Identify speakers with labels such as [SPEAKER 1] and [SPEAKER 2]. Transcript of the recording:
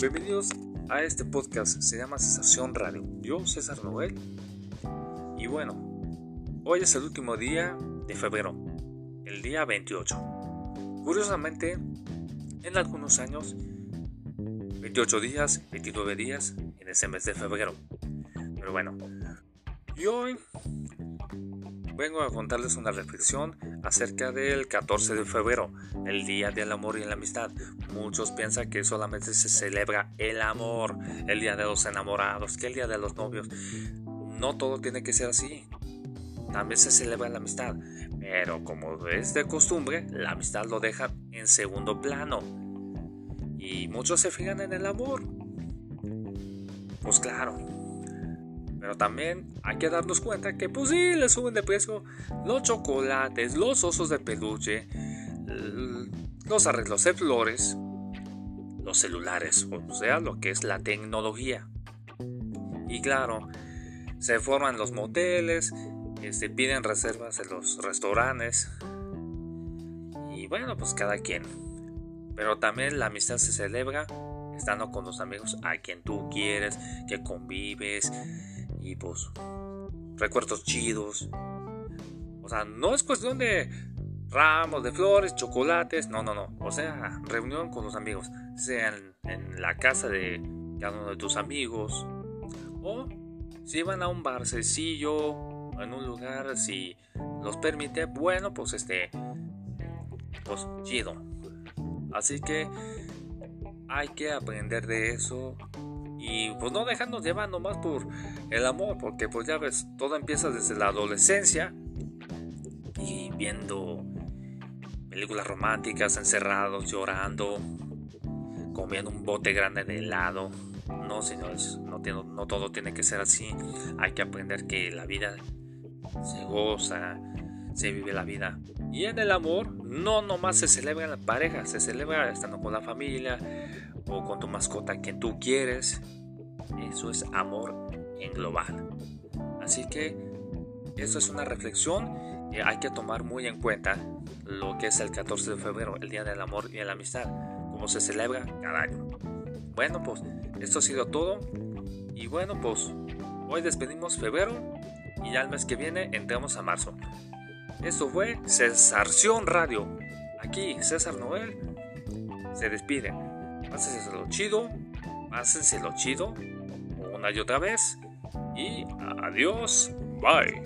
[SPEAKER 1] Bienvenidos a este podcast, se llama Sensación Radio. Yo, César Noel. Y bueno, hoy es el último día de febrero, el día 28. Curiosamente, en algunos años, 28 días, 29 días en ese mes de febrero. Pero bueno, y hoy vengo a contarles una reflexión acerca del 14 de febrero, el Día del Amor y la Amistad. Muchos piensan que solamente se celebra el amor, el Día de los Enamorados, que el Día de los Novios. No todo tiene que ser así. También se celebra la amistad, pero como es de costumbre, la amistad lo deja en segundo plano. Y muchos se fijan en el amor. Pues claro, pero también hay que darnos cuenta que pues sí, le suben de precio los chocolates, los osos de peluche, los arreglos de flores, los celulares, o sea, lo que es la tecnología. Y claro, se forman los moteles, se este, piden reservas en los restaurantes. Y bueno, pues cada quien. Pero también la amistad se celebra estando con los amigos a quien tú quieres, que convives, y pues recuerdos chidos. O sea, no es cuestión de ramos de flores, chocolates, no, no, no. O sea, reunión con los amigos, sea en, la casa de cada uno de tus amigos o si van a un barcecillo, en un lugar, si los permite, bueno, pues este, pues chido. Así que hay que aprender de eso y pues no dejarnos llevar nomás por el amor, porque pues ya ves, todo empieza desde la adolescencia y viendo películas románticas, encerrados, llorando, comiendo un bote grande de helado. No, señores, no, no todo tiene que ser así. Hay que aprender que la vida se goza, se vive la vida. Y en el amor no nomás se celebra en la pareja, se celebra estando con la familia o con tu mascota que tú quieres. Eso es amor en global. Así que eso es una reflexión que hay que tomar muy en cuenta lo que es el 14 de febrero, el Día del Amor y la Amistad, como se celebra cada año. Bueno, pues esto ha sido todo. Y bueno, pues hoy despedimos febrero y ya el mes que viene entramos a marzo. Esto fue Cesarción Radio. Aquí César Noel se despide. lo chido, lo chido una y otra vez. Y adiós, bye.